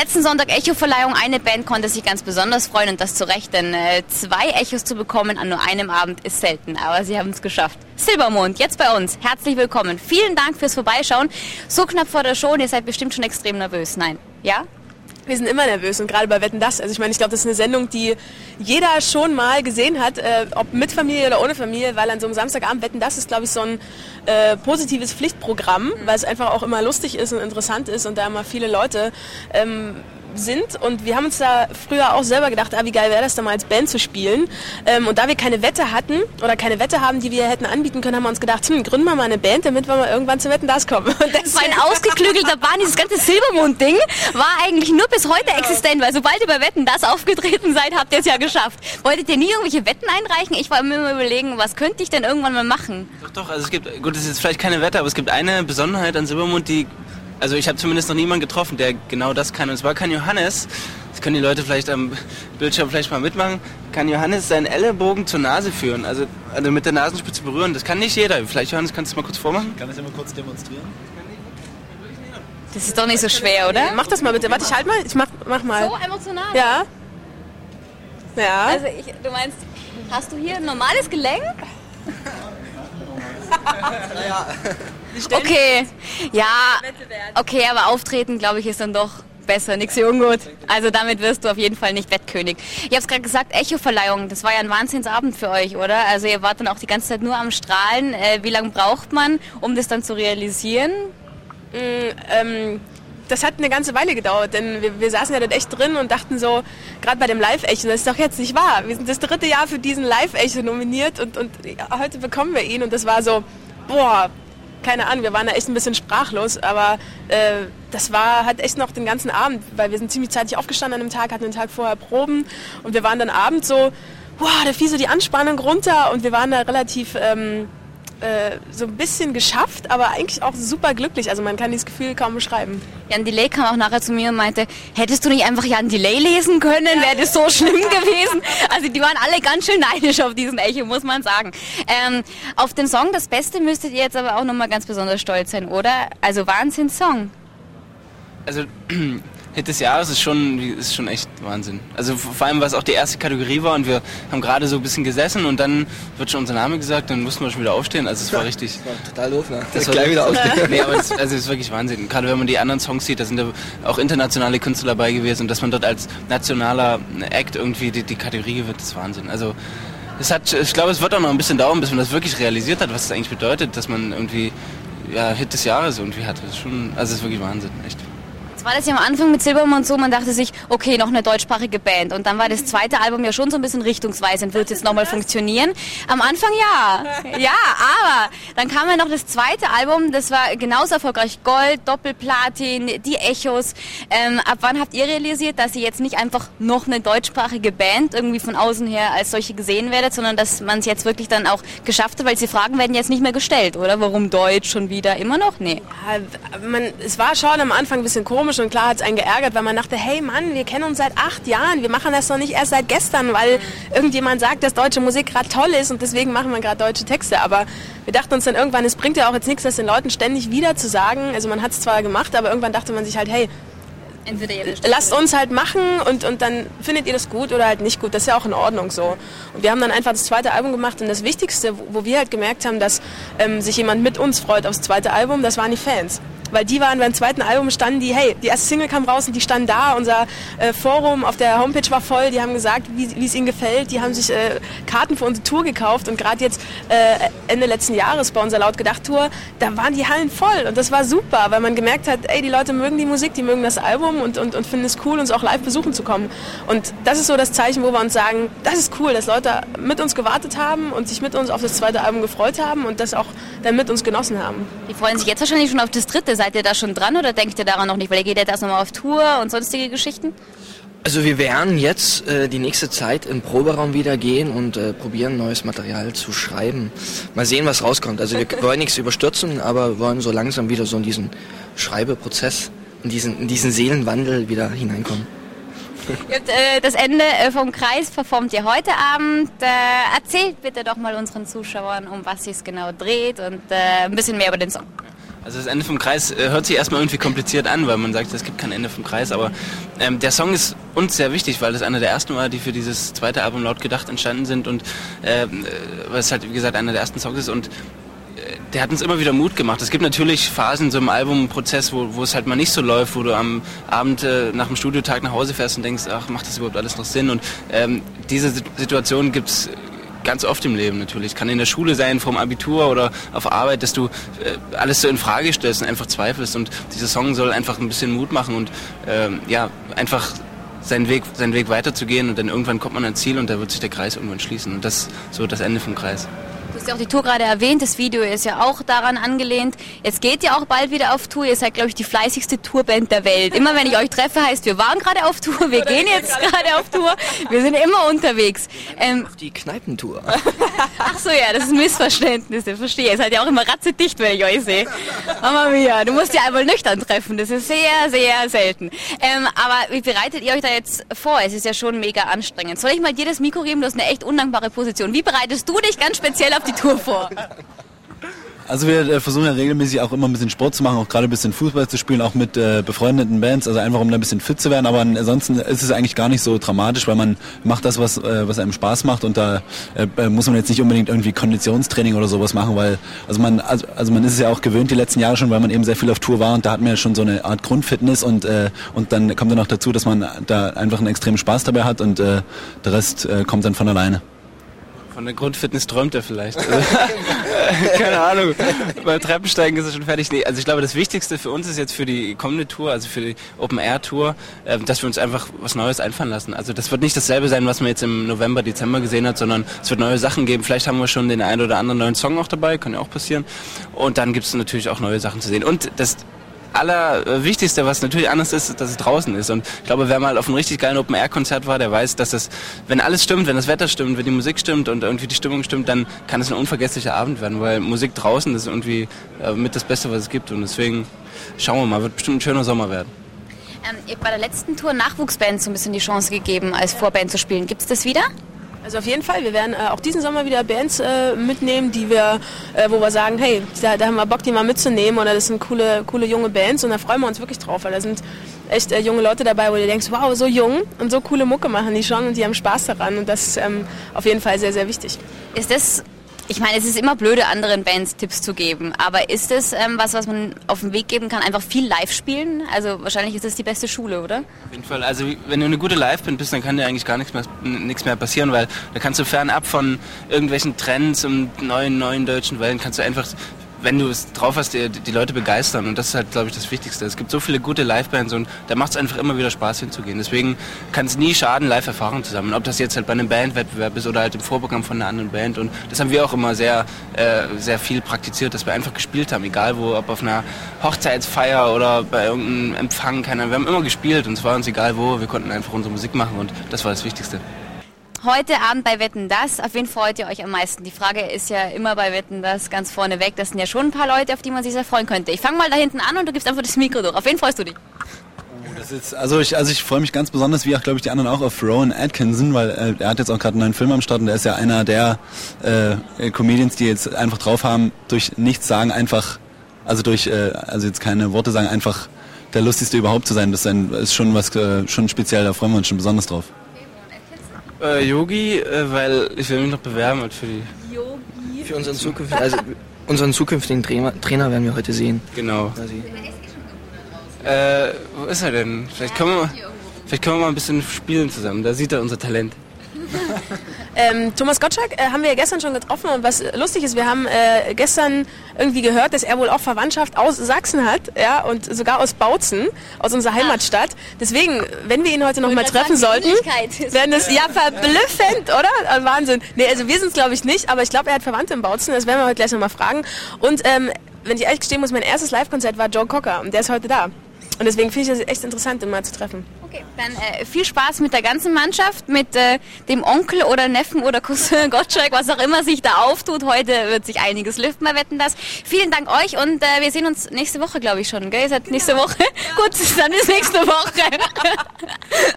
Letzten Sonntag Echo-Verleihung. Eine Band konnte sich ganz besonders freuen und das zu Recht, denn äh, zwei Echos zu bekommen an nur einem Abend ist selten. Aber sie haben es geschafft. Silbermond, jetzt bei uns. Herzlich willkommen. Vielen Dank fürs Vorbeischauen. So knapp vor der Show ihr seid bestimmt schon extrem nervös. Nein? Ja? Wir sind immer nervös und gerade bei Wetten das. Also ich meine, ich glaube, das ist eine Sendung, die jeder schon mal gesehen hat, äh, ob mit Familie oder ohne Familie, weil an so einem Samstagabend Wetten das ist, glaube ich, so ein äh, positives Pflichtprogramm, weil es einfach auch immer lustig ist und interessant ist und da immer viele Leute ähm, sind und wir haben uns da früher auch selber gedacht, ah, wie geil wäre das da mal als Band zu spielen. Ähm, und da wir keine Wette hatten oder keine Wette haben, die wir hätten anbieten können, haben wir uns gedacht, hm, gründen wir mal eine Band, damit wir mal irgendwann zu Wetten das kommen. Und das war ein ausgeklügelter Bahn, dieses ganze Silbermond-Ding war eigentlich nur bis heute genau. existent, weil sobald ihr bei Wetten das aufgetreten seid, habt ihr es ja geschafft. Wolltet ihr nie irgendwelche Wetten einreichen? Ich war immer überlegen, was könnte ich denn irgendwann mal machen? Doch, doch, also es gibt, gut, es ist jetzt vielleicht keine Wette, aber es gibt eine Besonderheit an Silbermond, die also ich habe zumindest noch niemanden getroffen, der genau das kann. Und zwar kann Johannes, das können die Leute vielleicht am Bildschirm vielleicht mal mitmachen, kann Johannes seinen Ellenbogen zur Nase führen, also, also mit der Nasenspitze berühren. Das kann nicht jeder. Vielleicht Johannes, kannst du mal kurz vormachen? Kann ich das mal kurz demonstrieren? Das ist doch nicht so schwer, oder? Mach das mal bitte. Warte, ich halt mal. Ich mach, mach mal. So emotional. Ja. Ja. Also ich, du meinst, hast du hier ein normales Gelenk? naja. Okay, ja, okay, aber auftreten, glaube ich, ist dann doch besser, nix wie ungut. Also damit wirst du auf jeden Fall nicht Wettkönig. Ich habe es gerade gesagt, Echo-Verleihung, das war ja ein Wahnsinnsabend für euch, oder? Also ihr wart dann auch die ganze Zeit nur am Strahlen. Äh, wie lange braucht man, um das dann zu realisieren? Mm, ähm, das hat eine ganze Weile gedauert, denn wir, wir saßen ja dort echt drin und dachten so, gerade bei dem Live-Echo, das ist doch jetzt nicht wahr. Wir sind das dritte Jahr für diesen Live-Echo nominiert und, und heute bekommen wir ihn und das war so, boah, keine Ahnung, wir waren da echt ein bisschen sprachlos, aber äh, das war halt echt noch den ganzen Abend, weil wir sind ziemlich zeitig aufgestanden an dem Tag, hatten den Tag vorher Proben und wir waren dann abends so, boah, da fiel so die Anspannung runter und wir waren da relativ ähm, äh, so ein bisschen geschafft, aber eigentlich auch super glücklich. Also man kann dieses Gefühl kaum beschreiben. Jan Delay kam auch nachher zu mir und meinte, hättest du nicht einfach Jan Delay lesen können, wäre das so schlimm gewesen. Also die waren alle ganz schön neidisch auf diesen Echo, muss man sagen. Ähm, auf den Song Das Beste müsstet ihr jetzt aber auch nochmal ganz besonders stolz sein, oder? Also Wahnsinn-Song. Also Hit des Jahres ist schon, ist schon echt Wahnsinn. Also vor allem, was auch die erste Kategorie war und wir haben gerade so ein bisschen gesessen und dann wird schon unser Name gesagt, dann mussten wir schon wieder aufstehen. Also es war richtig. Das war total doof, ne? Das war gleich wieder aufstehen. nee, aber es also ist wirklich Wahnsinn. Gerade wenn man die anderen Songs sieht, da sind ja auch internationale Künstler dabei gewesen und dass man dort als nationaler Act irgendwie die, die Kategorie gewinnt, ist Wahnsinn. Also es hat, ich glaube, es wird auch noch ein bisschen dauern, bis man das wirklich realisiert hat, was es eigentlich bedeutet, dass man irgendwie ja, Hit des Jahres irgendwie hat. Das ist schon, also es ist wirklich Wahnsinn, echt. War das ja am Anfang mit Silbermond so, man dachte sich, okay, noch eine deutschsprachige Band. Und dann war das zweite Album ja schon so ein bisschen richtungsweisend. Wird es jetzt nochmal funktionieren? Am Anfang ja. Ja, aber dann kam ja noch das zweite Album, das war genauso erfolgreich. Gold, Doppelplatin, die Echos. Ähm, ab wann habt ihr realisiert, dass ihr jetzt nicht einfach noch eine deutschsprachige Band irgendwie von außen her als solche gesehen werdet, sondern dass man es jetzt wirklich dann auch geschafft hat, weil diese Fragen werden jetzt nicht mehr gestellt, oder? Warum Deutsch schon wieder? Immer noch? Nee. Ja, man, es war schon am Anfang ein bisschen komisch komisch und klar hat es einen geärgert, weil man dachte, hey Mann, wir kennen uns seit acht Jahren, wir machen das doch nicht erst seit gestern, weil irgendjemand sagt, dass deutsche Musik gerade toll ist und deswegen machen wir gerade deutsche Texte. Aber wir dachten uns dann irgendwann, es bringt ja auch jetzt nichts, das den Leuten ständig wieder zu sagen. Also man hat es zwar gemacht, aber irgendwann dachte man sich halt, hey, lasst uns halt machen und, und dann findet ihr das gut oder halt nicht gut. Das ist ja auch in Ordnung so. Und wir haben dann einfach das zweite Album gemacht und das Wichtigste, wo wir halt gemerkt haben, dass ähm, sich jemand mit uns freut aufs zweite Album, das waren die Fans weil die waren beim zweiten Album, standen die, hey, die erste Single kam raus und die standen da, unser äh, Forum auf der Homepage war voll, die haben gesagt, wie es ihnen gefällt, die haben sich äh, Karten für unsere Tour gekauft und gerade jetzt äh, Ende letzten Jahres bei unserer Laut-Gedacht-Tour, da waren die Hallen voll und das war super, weil man gemerkt hat, ey, die Leute mögen die Musik, die mögen das Album und, und, und finden es cool, uns auch live besuchen zu kommen. Und das ist so das Zeichen, wo wir uns sagen, das ist cool, dass Leute mit uns gewartet haben und sich mit uns auf das zweite Album gefreut haben und das auch dann mit uns genossen haben. Die freuen sich jetzt wahrscheinlich schon auf das dritte Seid ihr da schon dran oder denkt ihr daran noch nicht? Weil ihr geht jetzt erst nochmal auf Tour und sonstige Geschichten? Also wir werden jetzt äh, die nächste Zeit im Proberaum wieder gehen und äh, probieren, neues Material zu schreiben. Mal sehen, was rauskommt. Also wir wollen nichts überstürzen, aber wollen so langsam wieder so in diesen Schreibeprozess, in diesen, in diesen Seelenwandel wieder hineinkommen. Habt, äh, das Ende äh, vom Kreis performt ihr heute Abend. Äh, erzählt bitte doch mal unseren Zuschauern, um was es genau dreht und äh, ein bisschen mehr über den Song. Also das Ende vom Kreis äh, hört sich erstmal irgendwie kompliziert an, weil man sagt, es gibt kein Ende vom Kreis, aber ähm, der Song ist uns sehr wichtig, weil das einer der ersten war, die für dieses zweite Album laut gedacht entstanden sind und äh, weil es halt, wie gesagt, einer der ersten Songs ist und der hat uns immer wieder Mut gemacht. Es gibt natürlich Phasen so im Albumprozess, wo, wo es halt mal nicht so läuft, wo du am Abend äh, nach dem Studiotag nach Hause fährst und denkst, ach, macht das überhaupt alles noch Sinn? Und ähm, diese Situation gibt's ganz oft im Leben natürlich. Kann in der Schule sein, vom Abitur oder auf Arbeit, dass du äh, alles so in Frage stellst und einfach zweifelst. Und dieser Song soll einfach ein bisschen Mut machen und ähm, ja, einfach seinen Weg, seinen Weg weiterzugehen und dann irgendwann kommt man ans Ziel und da wird sich der Kreis irgendwann schließen. Und das so das Ende vom Kreis. Du hast ja auch die Tour gerade erwähnt, das Video ist ja auch daran angelehnt. Jetzt geht ihr auch bald wieder auf Tour. Ihr seid, glaube ich, die fleißigste Tourband der Welt. Immer wenn ich euch treffe, heißt, wir waren gerade auf Tour, wir gehen jetzt gerade auf Tour. Wir sind immer unterwegs. Ähm, auf die Kneipentour. Ach so, ja, das ist ein Missverständnis. Ich verstehe. Ihr seid ja auch immer ratzedicht, wenn ich euch sehe. Mama mia, du musst ja einmal nüchtern treffen. Das ist sehr, sehr selten. Ähm, aber wie bereitet ihr euch da jetzt vor? Es ist ja schon mega anstrengend. Soll ich mal dir das Mikro geben? Du hast eine echt undankbare Position. Wie bereitest du dich ganz speziell auf die Tour vor? Also wir äh, versuchen ja regelmäßig auch immer ein bisschen Sport zu machen, auch gerade ein bisschen Fußball zu spielen, auch mit äh, befreundeten Bands, also einfach um da ein bisschen fit zu werden. Aber ansonsten ist es eigentlich gar nicht so dramatisch, weil man macht das, was, äh, was einem Spaß macht und da äh, äh muss man jetzt nicht unbedingt irgendwie Konditionstraining oder sowas machen, weil also man also, also man ist es ja auch gewöhnt die letzten Jahre schon, weil man eben sehr viel auf Tour war und da hat man ja schon so eine Art Grundfitness und äh, und dann kommt dann noch dazu, dass man da einfach einen extremen Spaß dabei hat und äh, der Rest äh, kommt dann von alleine. Von der Grundfitness träumt er vielleicht. Also, keine Ahnung. Beim Treppensteigen ist er schon fertig. Nee, also ich glaube, das Wichtigste für uns ist jetzt für die kommende Tour, also für die Open Air Tour, äh, dass wir uns einfach was Neues einfallen lassen. Also das wird nicht dasselbe sein, was man jetzt im November, Dezember gesehen hat, sondern es wird neue Sachen geben. Vielleicht haben wir schon den einen oder anderen neuen Song auch dabei, kann ja auch passieren. Und dann gibt es natürlich auch neue Sachen zu sehen. Und das Allerwichtigste, was natürlich anders ist, ist, dass es draußen ist. Und ich glaube, wer mal auf einem richtig geilen Open-Air-Konzert war, der weiß, dass es, wenn alles stimmt, wenn das Wetter stimmt, wenn die Musik stimmt und irgendwie die Stimmung stimmt, dann kann es ein unvergesslicher Abend werden, weil Musik draußen ist irgendwie äh, mit das Beste, was es gibt. Und deswegen schauen wir mal, wird bestimmt ein schöner Sommer werden. Ähm, ihr habt bei der letzten Tour Nachwuchsbands so ein bisschen die Chance gegeben, als Vorband zu spielen. Gibt es das wieder? Also auf jeden Fall, wir werden äh, auch diesen Sommer wieder Bands äh, mitnehmen, die wir, äh, wo wir sagen, hey, da, da, haben wir Bock, die mal mitzunehmen oder das sind coole, coole junge Bands und da freuen wir uns wirklich drauf, weil da sind echt äh, junge Leute dabei, wo du denkst, wow, so jung und so coole Mucke machen die schon und die haben Spaß daran und das ist ähm, auf jeden Fall sehr, sehr wichtig. Ist das ich meine, es ist immer blöde, anderen Bands Tipps zu geben, aber ist es ähm, was, was man auf den Weg geben kann? Einfach viel live spielen? Also wahrscheinlich ist das die beste Schule, oder? Auf jeden Fall. Also wenn du eine gute Live-Band bist, dann kann dir eigentlich gar nichts mehr, nichts mehr passieren, weil da kannst du fernab von irgendwelchen Trends und neuen, neuen deutschen Wellen, kannst du einfach wenn du es drauf hast, die, die Leute begeistern. Und das ist halt, glaube ich, das Wichtigste. Es gibt so viele gute Live-Bands und da macht es einfach immer wieder Spaß hinzugehen. Deswegen kann es nie schaden, Live-Erfahrungen zu sammeln. Ob das jetzt halt bei einem Bandwettbewerb ist oder halt im Vorprogramm von einer anderen Band. Und das haben wir auch immer sehr, äh, sehr viel praktiziert, dass wir einfach gespielt haben. Egal wo, ob auf einer Hochzeitsfeier oder bei irgendeinem Empfang, keiner. Wir haben immer gespielt und es war uns egal wo. Wir konnten einfach unsere Musik machen und das war das Wichtigste. Heute Abend bei Wetten das, auf wen freut ihr euch am meisten? Die Frage ist ja immer bei Wetten das ganz vorne weg. Das sind ja schon ein paar Leute, auf die man sich sehr freuen könnte. Ich fange mal da hinten an und du gibst einfach das Mikro durch. Auf wen freust du dich? Das ist, also ich, also ich freue mich ganz besonders, wie auch glaube ich die anderen auch, auf Rowan Atkinson, weil äh, er hat jetzt auch gerade einen neuen Film am Start und der ist ja einer der äh, Comedians, die jetzt einfach drauf haben, durch nichts sagen, einfach, also durch, äh, also jetzt keine Worte sagen, einfach der lustigste überhaupt zu sein. Das ist schon was, äh, schon speziell, da freuen wir uns schon besonders drauf. Äh, Yogi, äh, weil ich will mich noch bewerben halt für die. Yogi? Für unseren zukünftigen, also unseren zukünftigen Trainer, Trainer werden wir heute sehen. Genau. Äh, wo ist er denn? Vielleicht können wir, vielleicht können wir mal ein bisschen spielen zusammen. Da sieht er unser Talent. Ähm, Thomas Gottschalk äh, haben wir ja gestern schon getroffen und was lustig ist, wir haben äh, gestern irgendwie gehört, dass er wohl auch Verwandtschaft aus Sachsen hat, ja, und sogar aus Bautzen, aus unserer Heimatstadt. Deswegen, wenn wir ihn heute noch mal treffen sollten, werden es ja verblüffend, oder? Also Wahnsinn. Nee, also wir sind es glaube ich nicht, aber ich glaube, er hat Verwandte in Bautzen, das werden wir heute gleich noch mal fragen. Und ähm, wenn ich ehrlich gestehen muss, mein erstes Live-Konzert war Joe Cocker und der ist heute da. Und deswegen finde ich es echt interessant, ihn mal zu treffen. Okay, dann äh, viel Spaß mit der ganzen Mannschaft, mit äh, dem Onkel oder Neffen oder Cousin Gottschalk, was auch immer sich da auftut. Heute wird sich einiges lüften, wir wetten das. Vielen Dank euch und äh, wir sehen uns nächste Woche, glaube ich schon. Gell? Ihr seid nächste Woche? Ja. Gut, dann bis nächste Woche.